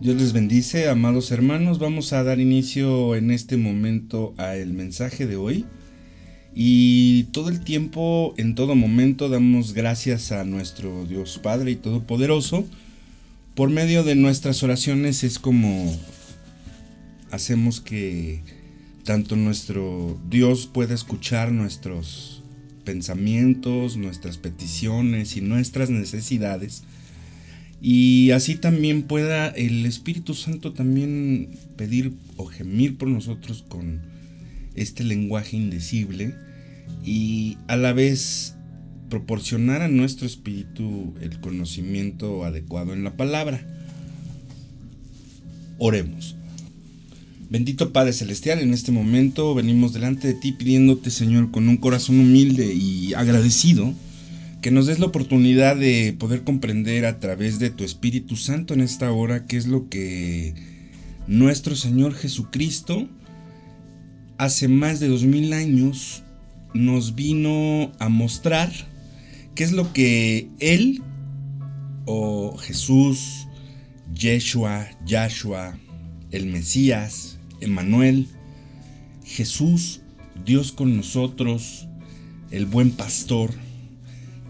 Dios les bendice, amados hermanos. Vamos a dar inicio en este momento a el mensaje de hoy. Y todo el tiempo, en todo momento, damos gracias a nuestro Dios Padre y Todopoderoso. Por medio de nuestras oraciones es como hacemos que tanto nuestro Dios pueda escuchar nuestros pensamientos, nuestras peticiones y nuestras necesidades y así también pueda el Espíritu Santo también pedir o gemir por nosotros con este lenguaje indecible y a la vez proporcionar a nuestro espíritu el conocimiento adecuado en la palabra. Oremos. Bendito Padre Celestial, en este momento venimos delante de ti pidiéndote, Señor, con un corazón humilde y agradecido que nos des la oportunidad de poder comprender a través de tu Espíritu Santo en esta hora qué es lo que nuestro Señor Jesucristo hace más de dos mil años nos vino a mostrar qué es lo que Él o Jesús, Yeshua, Yahshua, el Mesías, Emmanuel, Jesús, Dios con nosotros, el buen pastor,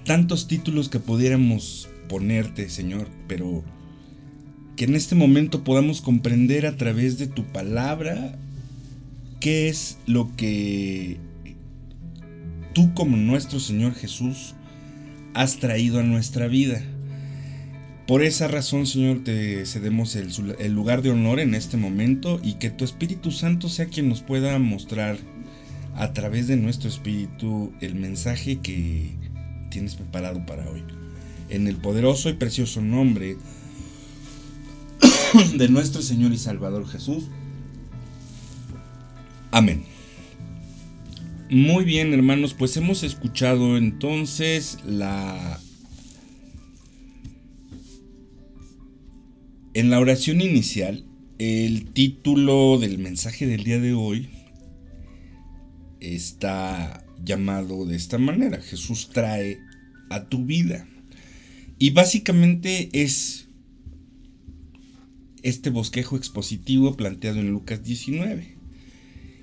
tantos títulos que pudiéramos ponerte, Señor, pero que en este momento podamos comprender a través de tu palabra qué es lo que tú como nuestro Señor Jesús has traído a nuestra vida. Por esa razón, Señor, te cedemos el, el, lugar de honor en este momento y que tu Espíritu Santo sea quien nos pueda mostrar a través de nuestro Espíritu el mensaje que tienes preparado para hoy. En el poderoso y precioso nombre de nuestro Señor y Salvador Jesús. Amén. Muy bien, hermanos, pues hemos escuchado entonces la... En la oración inicial, el título del mensaje del día de hoy está llamado de esta manera. Jesús trae a tu vida. Y básicamente es este bosquejo expositivo planteado en Lucas 19.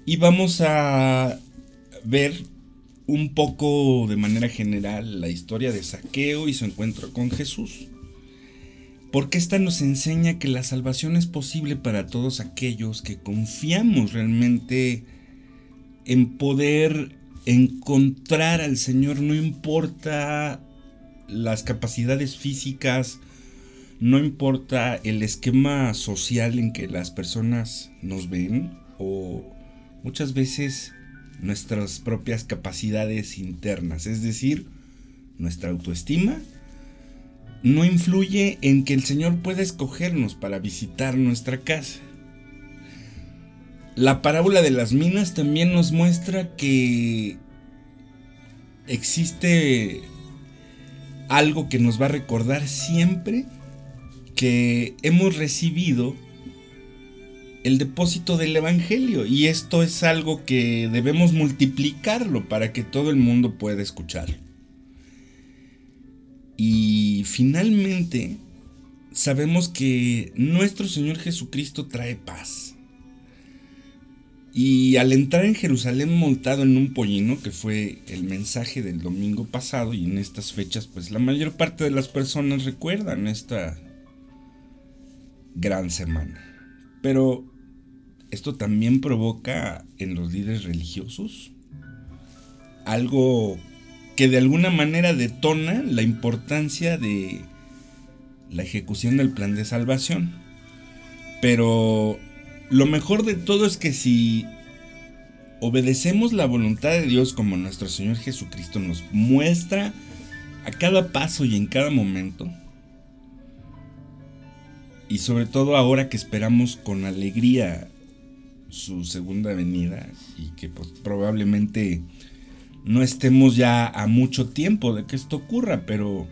Y vamos a ver un poco de manera general la historia de Saqueo y su encuentro con Jesús. Porque esta nos enseña que la salvación es posible para todos aquellos que confiamos realmente en poder encontrar al Señor no importa las capacidades físicas, no importa el esquema social en que las personas nos ven o muchas veces nuestras propias capacidades internas, es decir, nuestra autoestima, no influye en que el Señor pueda escogernos para visitar nuestra casa. La parábola de las minas también nos muestra que existe algo que nos va a recordar siempre que hemos recibido el depósito del Evangelio y esto es algo que debemos multiplicarlo para que todo el mundo pueda escuchar. Y finalmente sabemos que nuestro Señor Jesucristo trae paz. Y al entrar en Jerusalén montado en un pollino, que fue el mensaje del domingo pasado, y en estas fechas, pues la mayor parte de las personas recuerdan esta gran semana. Pero esto también provoca en los líderes religiosos algo que de alguna manera detona la importancia de la ejecución del plan de salvación. Pero lo mejor de todo es que si obedecemos la voluntad de Dios como nuestro Señor Jesucristo nos muestra a cada paso y en cada momento, y sobre todo ahora que esperamos con alegría su segunda venida y que pues, probablemente no estemos ya a mucho tiempo de que esto ocurra, pero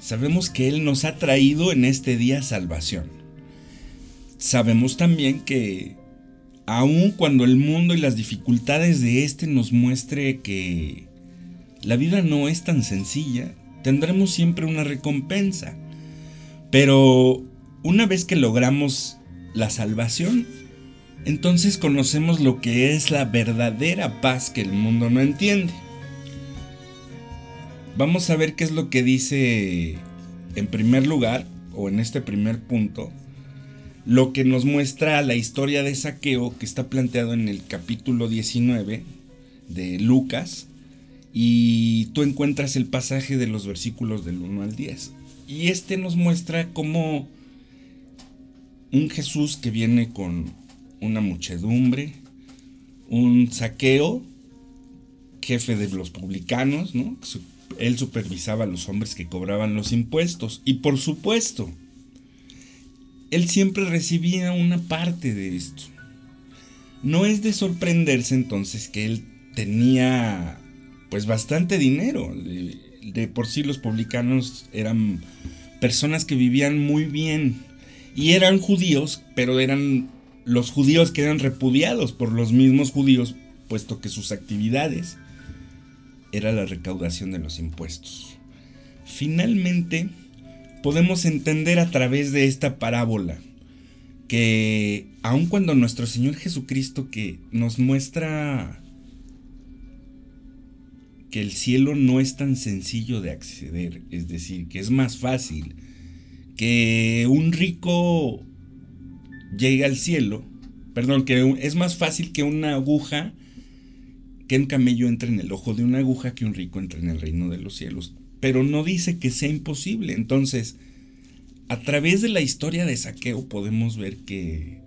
sabemos que Él nos ha traído en este día salvación sabemos también que aun cuando el mundo y las dificultades de este nos muestre que la vida no es tan sencilla, tendremos siempre una recompensa. Pero una vez que logramos la salvación, entonces conocemos lo que es la verdadera paz que el mundo no entiende. Vamos a ver qué es lo que dice en primer lugar, o en este primer punto, lo que nos muestra la historia de saqueo que está planteado en el capítulo 19 de Lucas, y tú encuentras el pasaje de los versículos del 1 al 10. Y este nos muestra cómo un Jesús que viene con una muchedumbre, un saqueo, jefe de los publicanos, ¿no? Él supervisaba a los hombres que cobraban los impuestos. Y por supuesto, él siempre recibía una parte de esto. No es de sorprenderse entonces que él tenía pues bastante dinero. De, por sí los publicanos eran personas que vivían muy bien y eran judíos, pero eran los judíos que eran repudiados por los mismos judíos, puesto que sus actividades era la recaudación de los impuestos. Finalmente, podemos entender a través de esta parábola que aun cuando nuestro Señor Jesucristo que nos muestra que el cielo no es tan sencillo de acceder, es decir, que es más fácil que un rico llegue al cielo, perdón, que es más fácil que una aguja, que un camello entre en el ojo de una aguja, que un rico entre en el reino de los cielos. Pero no dice que sea imposible. Entonces, a través de la historia de saqueo podemos ver que,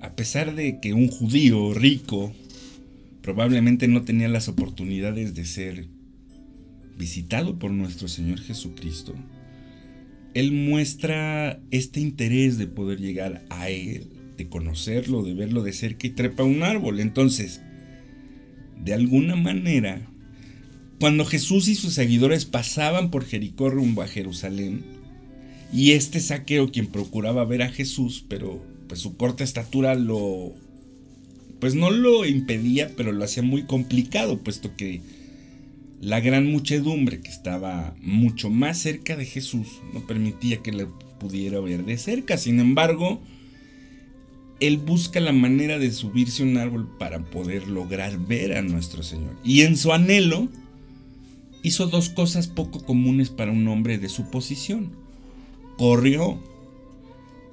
a pesar de que un judío rico probablemente no tenía las oportunidades de ser visitado por nuestro Señor Jesucristo, Él muestra este interés de poder llegar a Él, de conocerlo, de verlo de cerca y trepa un árbol. Entonces, de alguna manera, cuando Jesús y sus seguidores pasaban por Jericó rumbo a Jerusalén, y este saqueo quien procuraba ver a Jesús, pero pues su corta estatura lo pues no lo impedía, pero lo hacía muy complicado, puesto que la gran muchedumbre que estaba mucho más cerca de Jesús no permitía que le pudiera ver de cerca. Sin embargo, él busca la manera de subirse a un árbol para poder lograr ver a nuestro Señor. Y en su anhelo hizo dos cosas poco comunes para un hombre de su posición. Corrió.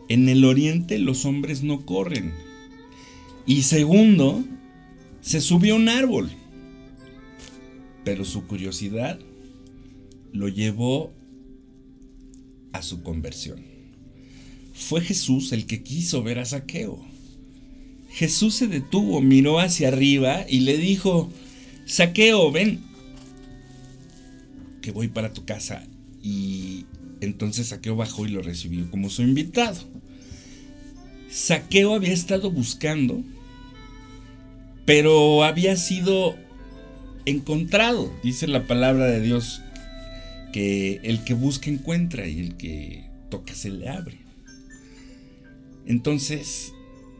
En el oriente los hombres no corren y segundo, se subió a un árbol. Pero su curiosidad lo llevó a su conversión. Fue Jesús el que quiso ver a Saqueo. Jesús se detuvo, miró hacia arriba y le dijo, Saqueo, ven, que voy para tu casa. Y entonces Saqueo bajó y lo recibió como su invitado. Saqueo había estado buscando pero había sido encontrado, dice la palabra de Dios, que el que busca encuentra y el que toca se le abre. Entonces,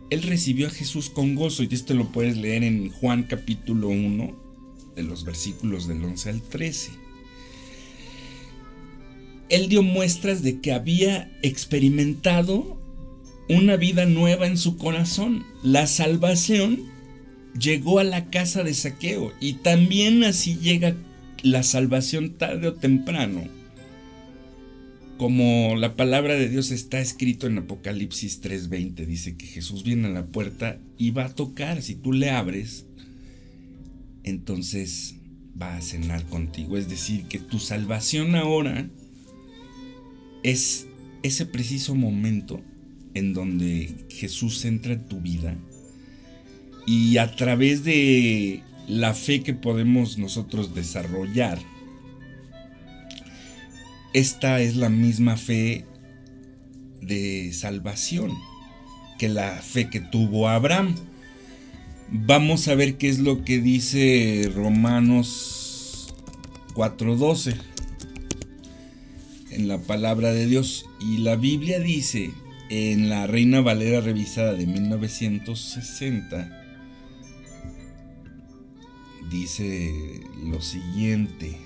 él recibió a Jesús con gozo y esto lo puedes leer en Juan capítulo 1, de los versículos del 11 al 13. Él dio muestras de que había experimentado una vida nueva en su corazón, la salvación llegó a la casa de saqueo y también así llega la salvación tarde o temprano. Como la palabra de Dios está escrito en Apocalipsis 3:20, dice que Jesús viene a la puerta y va a tocar, si tú le abres, entonces va a cenar contigo. Es decir, que tu salvación ahora es ese preciso momento en donde Jesús entra en tu vida y a través de la fe que podemos nosotros desarrollar, esta es la misma fe de salvación que la fe que tuvo Abraham. Vamos a ver qué es lo que dice Romanos 4:12 en la palabra de Dios. Y la Biblia dice en la Reina Valera revisada de 1960, dice lo siguiente.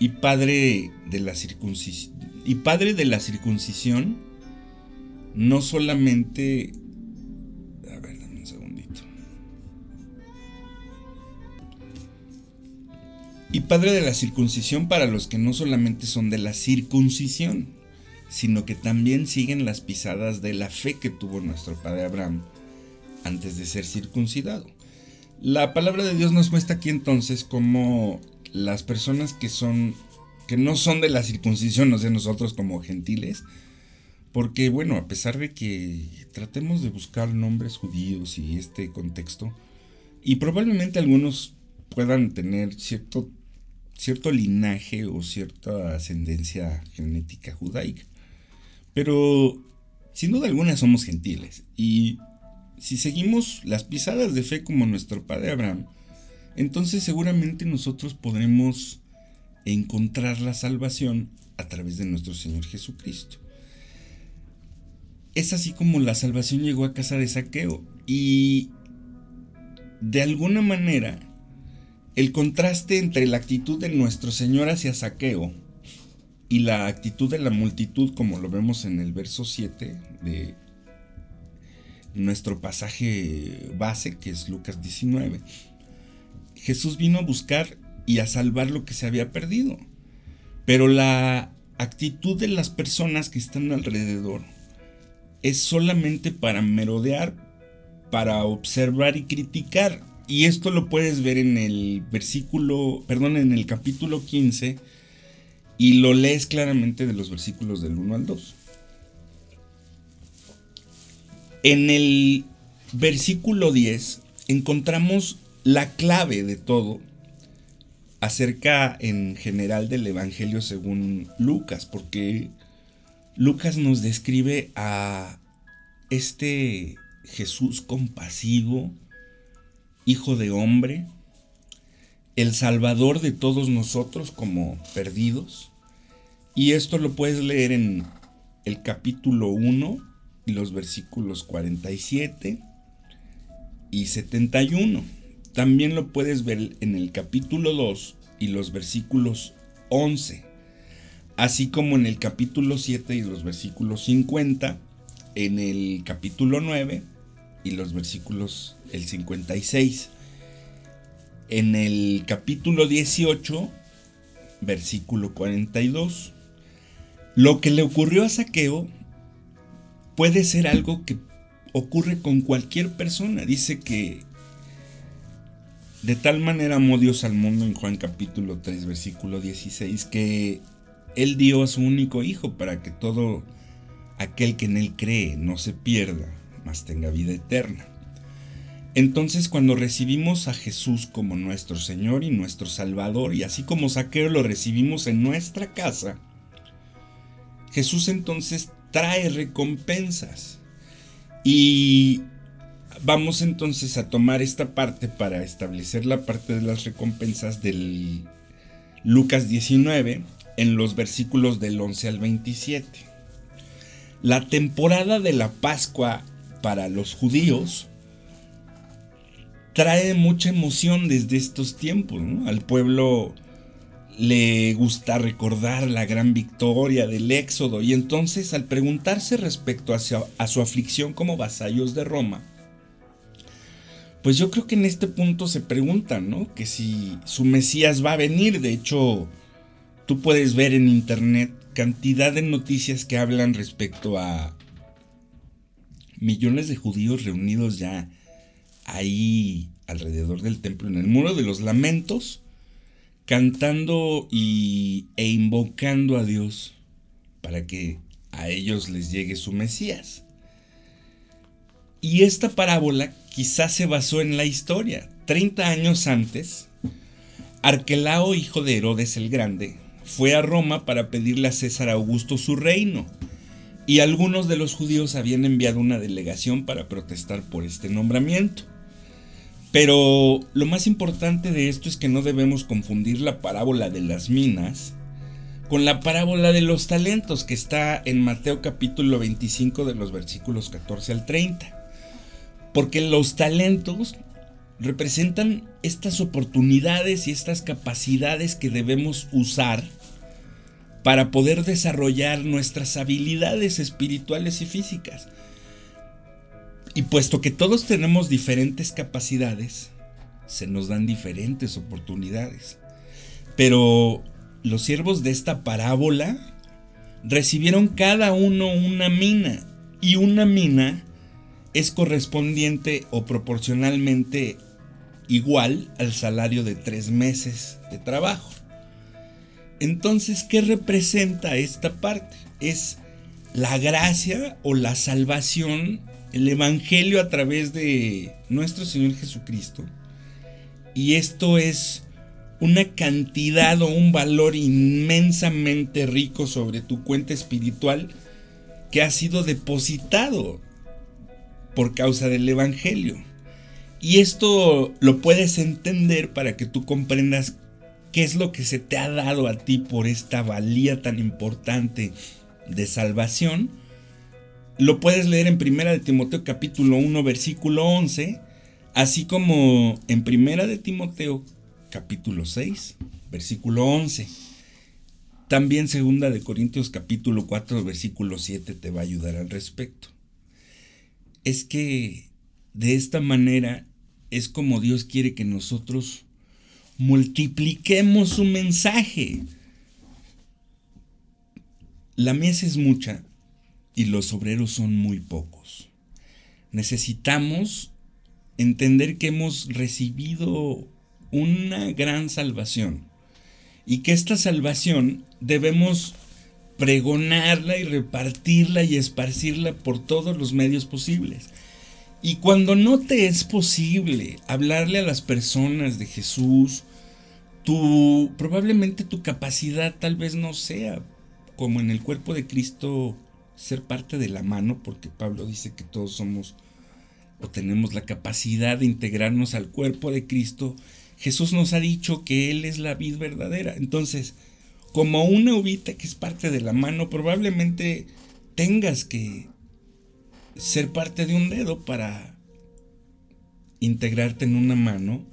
y padre de la circuncisión y padre de la circuncisión no solamente Y padre de la circuncisión para los que no solamente son de la circuncisión, sino que también siguen las pisadas de la fe que tuvo nuestro padre Abraham antes de ser circuncidado. La palabra de Dios nos muestra aquí entonces cómo las personas que son que no son de la circuncisión, no sé nosotros como gentiles, porque bueno, a pesar de que tratemos de buscar nombres judíos y este contexto, y probablemente algunos puedan tener cierto, cierto linaje o cierta ascendencia genética judaica, pero sin duda alguna somos gentiles, y si seguimos las pisadas de fe como nuestro padre Abraham, entonces seguramente nosotros podremos encontrar la salvación a través de nuestro Señor Jesucristo. Es así como la salvación llegó a casa de saqueo y de alguna manera el contraste entre la actitud de nuestro Señor hacia saqueo y la actitud de la multitud como lo vemos en el verso 7 de nuestro pasaje base que es Lucas 19 Jesús vino a buscar y a salvar lo que se había perdido. Pero la actitud de las personas que están alrededor es solamente para merodear, para observar y criticar. Y esto lo puedes ver en el versículo, perdón, en el capítulo 15 y lo lees claramente de los versículos del 1 al 2. En el versículo 10 encontramos la clave de todo acerca en general del Evangelio según Lucas, porque Lucas nos describe a este Jesús compasivo, hijo de hombre, el salvador de todos nosotros como perdidos. Y esto lo puedes leer en el capítulo 1 y los versículos 47 y 71. También lo puedes ver en el capítulo 2 y los versículos 11, así como en el capítulo 7 y los versículos 50, en el capítulo 9 y los versículos el 56. En el capítulo 18, versículo 42, lo que le ocurrió a Saqueo puede ser algo que ocurre con cualquier persona. Dice que de tal manera amó Dios al mundo en Juan capítulo 3 versículo 16 que Él dio a su único Hijo para que todo aquel que en Él cree no se pierda, mas tenga vida eterna. Entonces cuando recibimos a Jesús como nuestro Señor y nuestro Salvador, y así como Saqueo lo recibimos en nuestra casa, Jesús entonces trae recompensas. Y Vamos entonces a tomar esta parte para establecer la parte de las recompensas del Lucas 19 en los versículos del 11 al 27. La temporada de la Pascua para los judíos trae mucha emoción desde estos tiempos. Al pueblo le gusta recordar la gran victoria del Éxodo y entonces al preguntarse respecto a su aflicción como vasallos de Roma, pues yo creo que en este punto se preguntan, ¿no? Que si su Mesías va a venir, de hecho, tú puedes ver en internet cantidad de noticias que hablan respecto a millones de judíos reunidos ya ahí alrededor del templo, en el muro de los lamentos, cantando y, e invocando a Dios para que a ellos les llegue su Mesías. Y esta parábola quizás se basó en la historia. 30 años antes, Arquelao, hijo de Herodes el Grande, fue a Roma para pedirle a César Augusto su reino, y algunos de los judíos habían enviado una delegación para protestar por este nombramiento. Pero lo más importante de esto es que no debemos confundir la parábola de las minas con la parábola de los talentos que está en Mateo capítulo 25 de los versículos 14 al 30. Porque los talentos representan estas oportunidades y estas capacidades que debemos usar para poder desarrollar nuestras habilidades espirituales y físicas. Y puesto que todos tenemos diferentes capacidades, se nos dan diferentes oportunidades. Pero los siervos de esta parábola recibieron cada uno una mina y una mina es correspondiente o proporcionalmente igual al salario de tres meses de trabajo. Entonces, ¿qué representa esta parte? Es la gracia o la salvación, el Evangelio a través de nuestro Señor Jesucristo. Y esto es una cantidad o un valor inmensamente rico sobre tu cuenta espiritual que ha sido depositado por causa del Evangelio. Y esto lo puedes entender para que tú comprendas qué es lo que se te ha dado a ti por esta valía tan importante de salvación. Lo puedes leer en Primera de Timoteo capítulo 1 versículo 11, así como en Primera de Timoteo capítulo 6 versículo 11. También Segunda de Corintios capítulo 4 versículo 7 te va a ayudar al respecto. Es que de esta manera es como Dios quiere que nosotros multipliquemos su mensaje. La mesa es mucha y los obreros son muy pocos. Necesitamos entender que hemos recibido una gran salvación y que esta salvación debemos pregonarla y repartirla y esparcirla por todos los medios posibles. Y cuando no te es posible hablarle a las personas de Jesús, tu probablemente tu capacidad tal vez no sea como en el cuerpo de Cristo ser parte de la mano, porque Pablo dice que todos somos o tenemos la capacidad de integrarnos al cuerpo de Cristo Jesús nos ha dicho que Él es la vid verdadera. Entonces, como una uvita que es parte de la mano, probablemente tengas que ser parte de un dedo para integrarte en una mano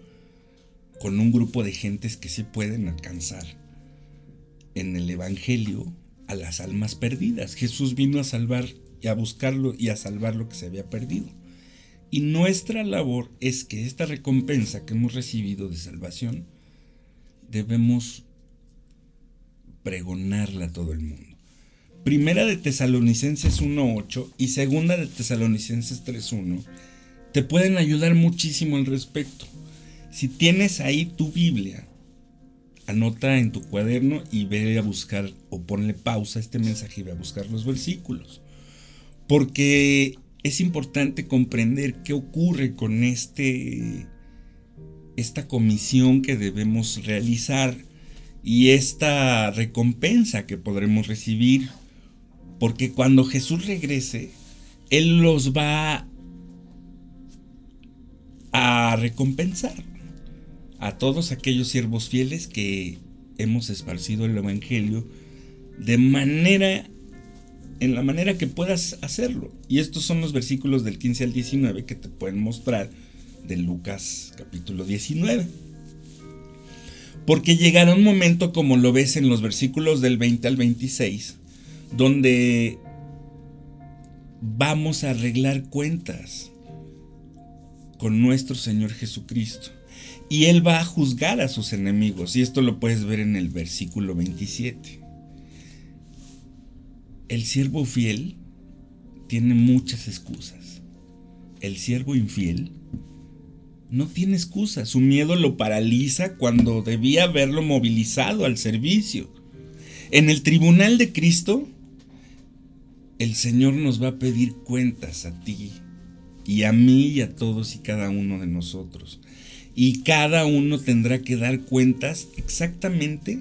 con un grupo de gentes que sí pueden alcanzar en el Evangelio a las almas perdidas. Jesús vino a salvar y a buscarlo y a salvar lo que se había perdido. Y nuestra labor es que esta recompensa que hemos recibido de salvación debemos pregonarla a todo el mundo. Primera de Tesalonicenses 1.8 y segunda de Tesalonicenses 3.1 te pueden ayudar muchísimo al respecto. Si tienes ahí tu Biblia, anota en tu cuaderno y ve a buscar o ponle pausa a este mensaje y ve a buscar los versículos. Porque es importante comprender qué ocurre con este, esta comisión que debemos realizar y esta recompensa que podremos recibir. Porque cuando Jesús regrese, Él los va a recompensar a todos aquellos siervos fieles que hemos esparcido el Evangelio de manera en la manera que puedas hacerlo. Y estos son los versículos del 15 al 19 que te pueden mostrar de Lucas capítulo 19. Porque llegará un momento como lo ves en los versículos del 20 al 26, donde vamos a arreglar cuentas con nuestro Señor Jesucristo. Y Él va a juzgar a sus enemigos. Y esto lo puedes ver en el versículo 27 el siervo fiel tiene muchas excusas. El siervo infiel no tiene excusa. Su miedo lo paraliza cuando debía haberlo movilizado al servicio. En el tribunal de Cristo, el Señor nos va a pedir cuentas a ti y a mí y a todos y cada uno de nosotros. Y cada uno tendrá que dar cuentas exactamente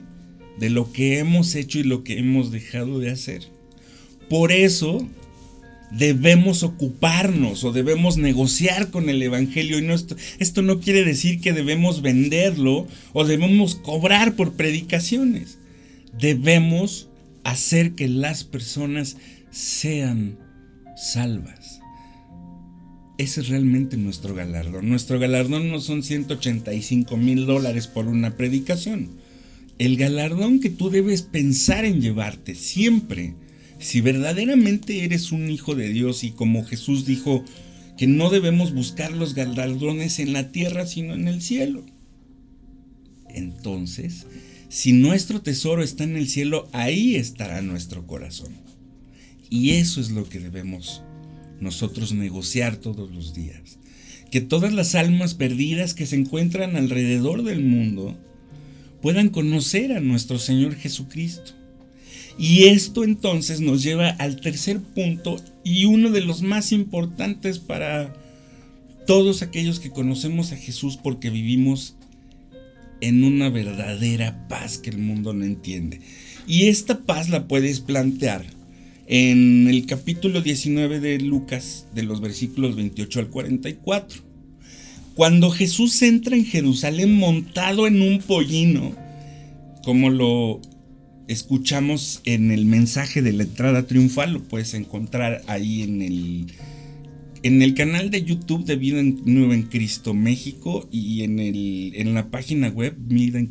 de lo que hemos hecho y lo que hemos dejado de hacer. Por eso debemos ocuparnos o debemos negociar con el Evangelio. Y esto, esto no quiere decir que debemos venderlo o debemos cobrar por predicaciones. Debemos hacer que las personas sean salvas. ese es realmente nuestro galardón. Nuestro galardón no son 185 mil dólares por una predicación. El galardón que tú debes pensar en llevarte siempre, si verdaderamente eres un hijo de Dios y como Jesús dijo que no debemos buscar los galardones en la tierra sino en el cielo. Entonces, si nuestro tesoro está en el cielo, ahí estará nuestro corazón. Y eso es lo que debemos nosotros negociar todos los días. Que todas las almas perdidas que se encuentran alrededor del mundo puedan conocer a nuestro Señor Jesucristo. Y esto entonces nos lleva al tercer punto y uno de los más importantes para todos aquellos que conocemos a Jesús porque vivimos en una verdadera paz que el mundo no entiende. Y esta paz la puedes plantear en el capítulo 19 de Lucas, de los versículos 28 al 44. Cuando Jesús entra en Jerusalén montado en un pollino, como lo escuchamos en el mensaje de la entrada triunfal, lo puedes encontrar ahí en el, en el canal de YouTube de Vida Nueva en Cristo México y en, el, en la página web vida, en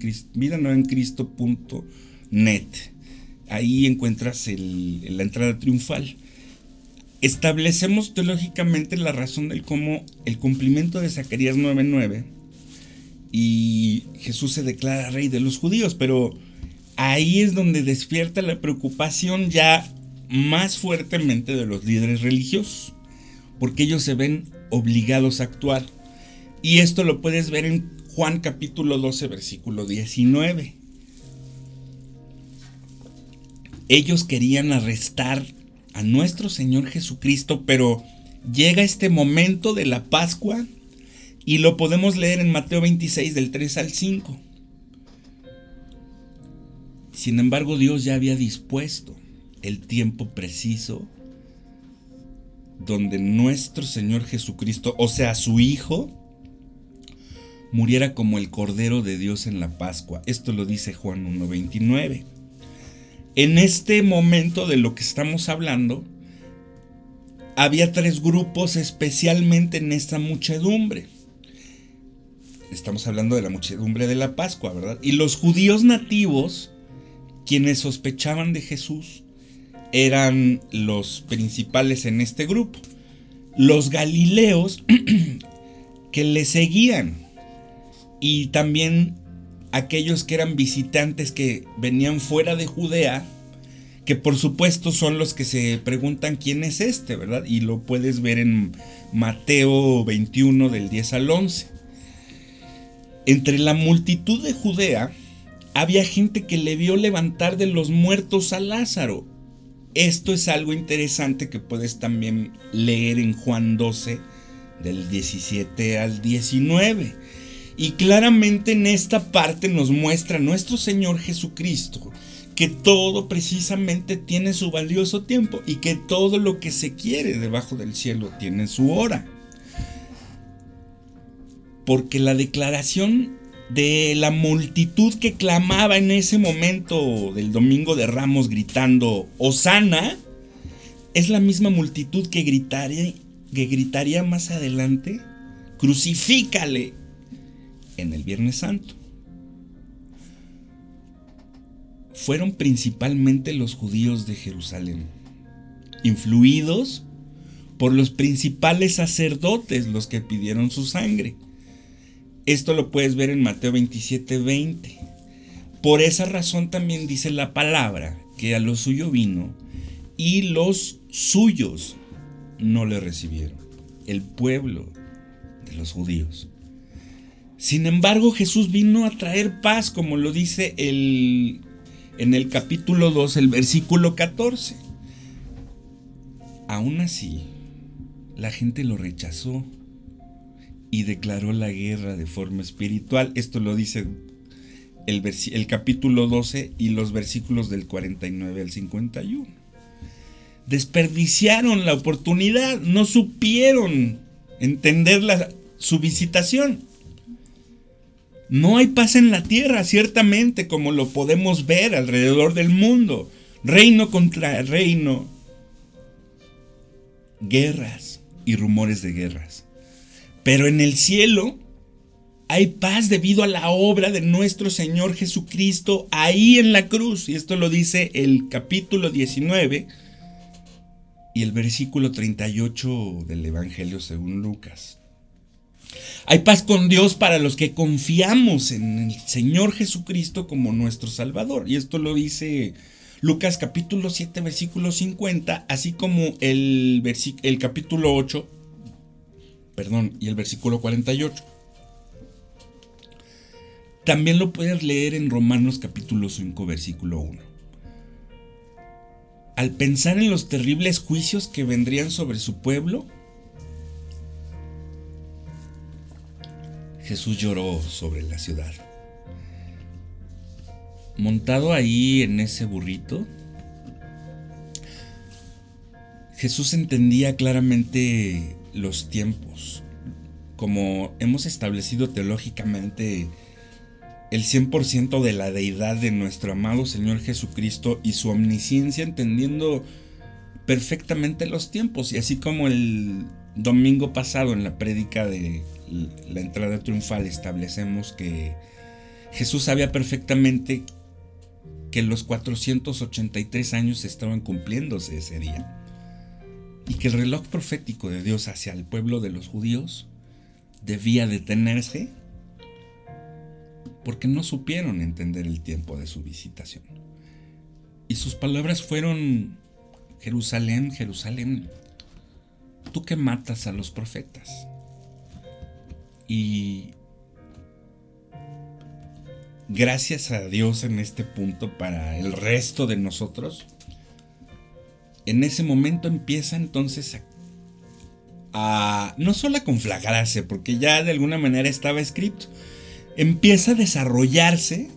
ahí encuentras la entrada triunfal. Establecemos teológicamente la razón del cómo el cumplimiento de Zacarías 9:9 y Jesús se declara rey de los judíos, pero ahí es donde despierta la preocupación ya más fuertemente de los líderes religiosos, porque ellos se ven obligados a actuar. Y esto lo puedes ver en Juan capítulo 12, versículo 19 ellos querían arrestar a nuestro Señor Jesucristo, pero llega este momento de la Pascua y lo podemos leer en Mateo 26 del 3 al 5. Sin embargo, Dios ya había dispuesto el tiempo preciso donde nuestro Señor Jesucristo, o sea, su Hijo, muriera como el Cordero de Dios en la Pascua. Esto lo dice Juan 1.29 en este momento de lo que estamos hablando, había tres grupos especialmente en esta muchedumbre. Estamos hablando de la muchedumbre de la Pascua, ¿verdad? Y los judíos nativos, quienes sospechaban de Jesús, eran los principales en este grupo. Los galileos que le seguían y también aquellos que eran visitantes que venían fuera de Judea, que por supuesto son los que se preguntan quién es este, ¿verdad? Y lo puedes ver en Mateo 21 del 10 al 11. Entre la multitud de Judea había gente que le vio levantar de los muertos a Lázaro. Esto es algo interesante que puedes también leer en Juan 12 del 17 al 19 y claramente en esta parte nos muestra nuestro Señor Jesucristo que todo precisamente tiene su valioso tiempo y que todo lo que se quiere debajo del cielo tiene su hora. Porque la declaración de la multitud que clamaba en ese momento del domingo de Ramos gritando Osana es la misma multitud que gritaría, que gritaría más adelante crucifícale en el Viernes Santo. Fueron principalmente los judíos de Jerusalén, influidos por los principales sacerdotes los que pidieron su sangre. Esto lo puedes ver en Mateo 27, 20. Por esa razón también dice la palabra que a lo suyo vino y los suyos no le recibieron. El pueblo de los judíos. Sin embargo, Jesús vino a traer paz, como lo dice el, en el capítulo 2, el versículo 14. Aún así, la gente lo rechazó y declaró la guerra de forma espiritual. Esto lo dice el, el, capítulo 12 y los versículos del 49 al 51. Desperdiciaron la oportunidad, no supieron entender la, su visitación. No hay paz en la tierra, ciertamente, como lo podemos ver alrededor del mundo. Reino contra reino. Guerras, y rumores de guerras. Pero en el cielo hay paz debido a la obra de nuestro Señor Jesucristo ahí en la cruz. Y esto lo dice el capítulo 19 y el versículo 38 del Evangelio según Lucas. Hay paz con Dios para los que confiamos en el Señor Jesucristo como nuestro Salvador. Y esto lo dice Lucas capítulo 7 versículo 50, así como el, el capítulo 8, perdón, y el versículo 48. También lo puedes leer en Romanos capítulo 5, versículo 1. Al pensar en los terribles juicios que vendrían sobre su pueblo, Jesús lloró sobre la ciudad. Montado ahí en ese burrito, Jesús entendía claramente los tiempos. Como hemos establecido teológicamente, el 100% de la deidad de nuestro amado Señor Jesucristo y su omnisciencia, entendiendo perfectamente los tiempos. Y así como el domingo pasado en la prédica de la entrada triunfal establecemos que Jesús sabía perfectamente que los 483 años estaban cumpliéndose ese día. Y que el reloj profético de Dios hacia el pueblo de los judíos debía detenerse porque no supieron entender el tiempo de su visitación. Y sus palabras fueron, Jerusalén, Jerusalén, tú que matas a los profetas. Y gracias a Dios en este punto para el resto de nosotros, en ese momento empieza entonces a, no solo a conflagrarse, porque ya de alguna manera estaba escrito, empieza a desarrollarse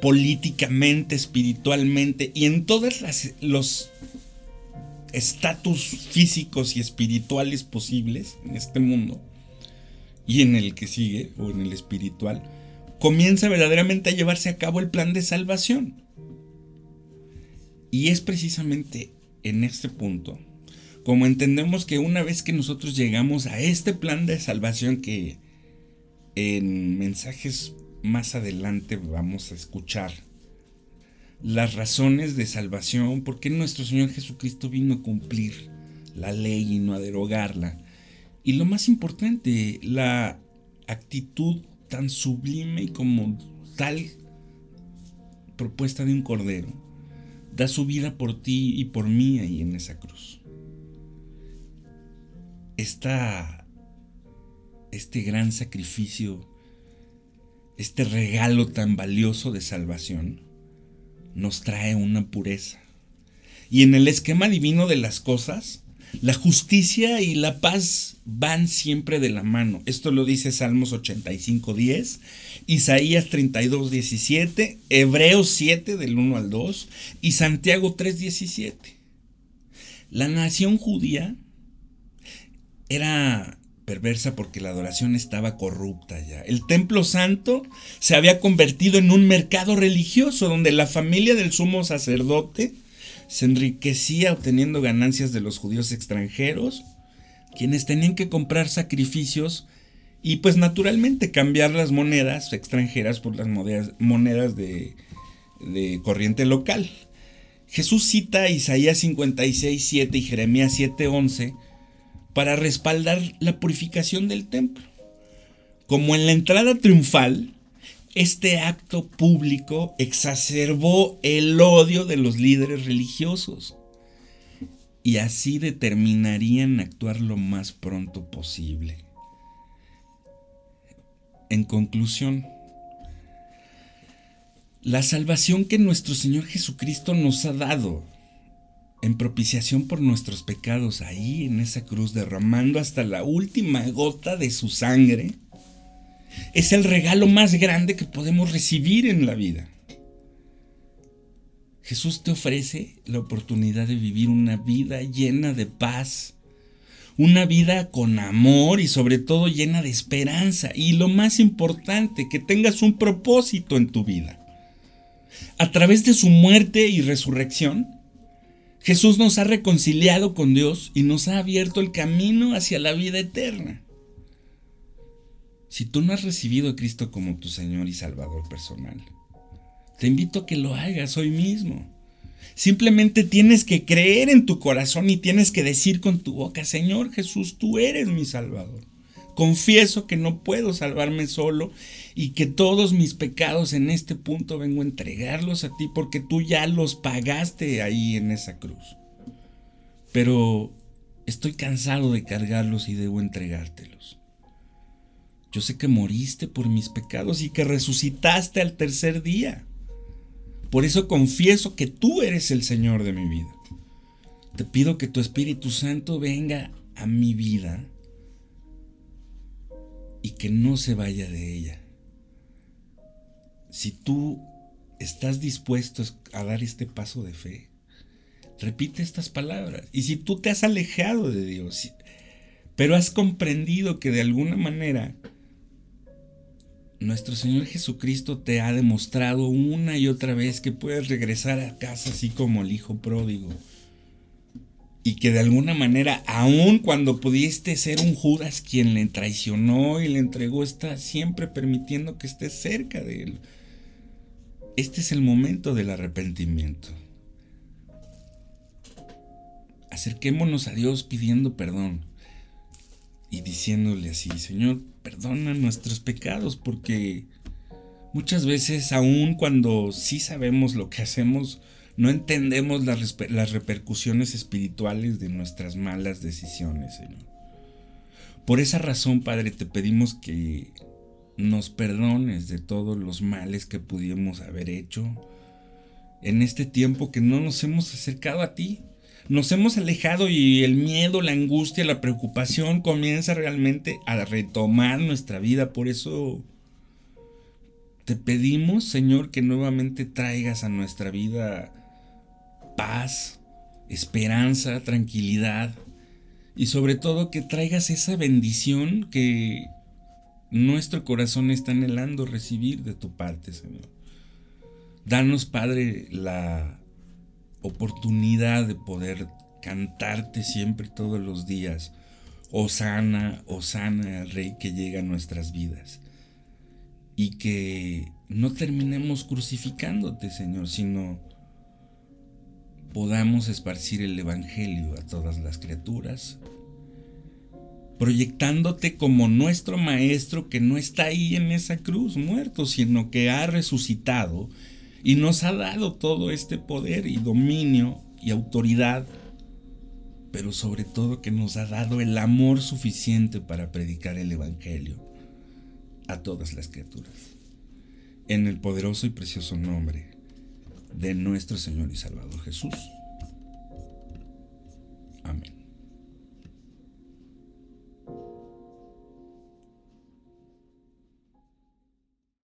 políticamente, espiritualmente y en todos los estatus físicos y espirituales posibles en este mundo y en el que sigue o en el espiritual, comienza verdaderamente a llevarse a cabo el plan de salvación. Y es precisamente en este punto como entendemos que una vez que nosotros llegamos a este plan de salvación que en mensajes más adelante vamos a escuchar las razones de salvación, por qué nuestro Señor Jesucristo vino a cumplir la ley y no a derogarla. Y lo más importante, la actitud tan sublime como tal propuesta de un cordero, da su vida por ti y por mí ahí en esa cruz. Esta este gran sacrificio, este regalo tan valioso de salvación, nos trae una pureza. Y en el esquema divino de las cosas, la justicia y la paz van siempre de la mano. Esto lo dice Salmos 85.10, Isaías 32.17, Hebreos 7 del 1 al 2 y Santiago 3.17. La nación judía era perversa porque la adoración estaba corrupta ya. El templo santo se había convertido en un mercado religioso donde la familia del sumo sacerdote se enriquecía obteniendo ganancias de los judíos extranjeros, quienes tenían que comprar sacrificios y pues naturalmente cambiar las monedas extranjeras por las monedas, de, de corriente local. Jesús cita Isaías 56, 7 y Jeremías 7, 11 para respaldar la purificación del templo. Como en la entrada triunfal, este acto público exacerbó el odio de los líderes religiosos y así determinarían actuar lo más pronto posible. En conclusión, la salvación que nuestro Señor Jesucristo nos ha dado en propiciación por nuestros pecados ahí en esa cruz, derramando hasta la última gota de su sangre, es el regalo más grande que podemos recibir en la vida. Jesús te ofrece la oportunidad de vivir una vida llena de paz, una vida con amor y sobre todo llena de esperanza. Y lo más importante, que tengas un propósito en tu vida. A través de su muerte y resurrección, Jesús nos ha reconciliado con Dios y nos ha abierto el camino hacia la vida eterna. Si tú no has recibido a Cristo como tu Señor y Salvador personal, te invito a que lo hagas hoy mismo. Simplemente tienes que creer en tu corazón y tienes que decir con tu boca, Señor Jesús, tú eres mi Salvador. Confieso que no puedo salvarme solo y que todos mis pecados en este punto vengo a entregarlos a ti porque tú ya los pagaste ahí en esa cruz. Pero estoy cansado de cargarlos y debo entregártelos. Yo sé que moriste por mis pecados y que resucitaste al tercer día. Por eso confieso que tú eres el Señor de mi vida. Te pido que tu Espíritu Santo venga a mi vida y que no se vaya de ella. Si tú estás dispuesto a dar este paso de fe, repite estas palabras. Y si tú te has alejado de Dios, pero has comprendido que de alguna manera nuestro Señor Jesucristo te ha demostrado una y otra vez que puedes regresar a casa así como el Hijo pródigo y que de alguna manera, aun cuando pudiste ser un Judas quien le traicionó y le entregó, está siempre permitiendo que estés cerca de él. Este es el momento del arrepentimiento. Acerquémonos a Dios pidiendo perdón y diciéndole así, Señor, perdona nuestros pecados porque muchas veces, aun cuando sí sabemos lo que hacemos, no entendemos las, repercusiones espirituales de nuestras malas decisiones, Señor. Por esa razón, Padre, te pedimos que nos perdones de todos los males que pudimos haber hecho en este tiempo que no nos hemos acercado a ti. Nos hemos alejado y el miedo, la angustia, la preocupación comienza realmente a retomar nuestra vida. Por eso te pedimos, Señor, que nuevamente traigas a nuestra vida paz, esperanza, tranquilidad y sobre todo que traigas esa bendición que nuestro corazón está anhelando recibir de tu parte, Señor. Danos, Padre, la oportunidad de poder cantarte siempre todos los días. Osana, Osana, el Rey que llega a nuestras vidas. Y que no terminemos crucificándote, Señor, sino podamos esparcir el Evangelio a todas las criaturas, proyectándote como nuestro Maestro que no está ahí en esa cruz muerto, sino que ha resucitado y nos ha dado todo este poder y dominio y autoridad, pero sobre todo que nos ha dado el amor suficiente para predicar el Evangelio a todas las criaturas. En el poderoso y precioso nombre de nuestro Señor y Salvador Jesús. Amén.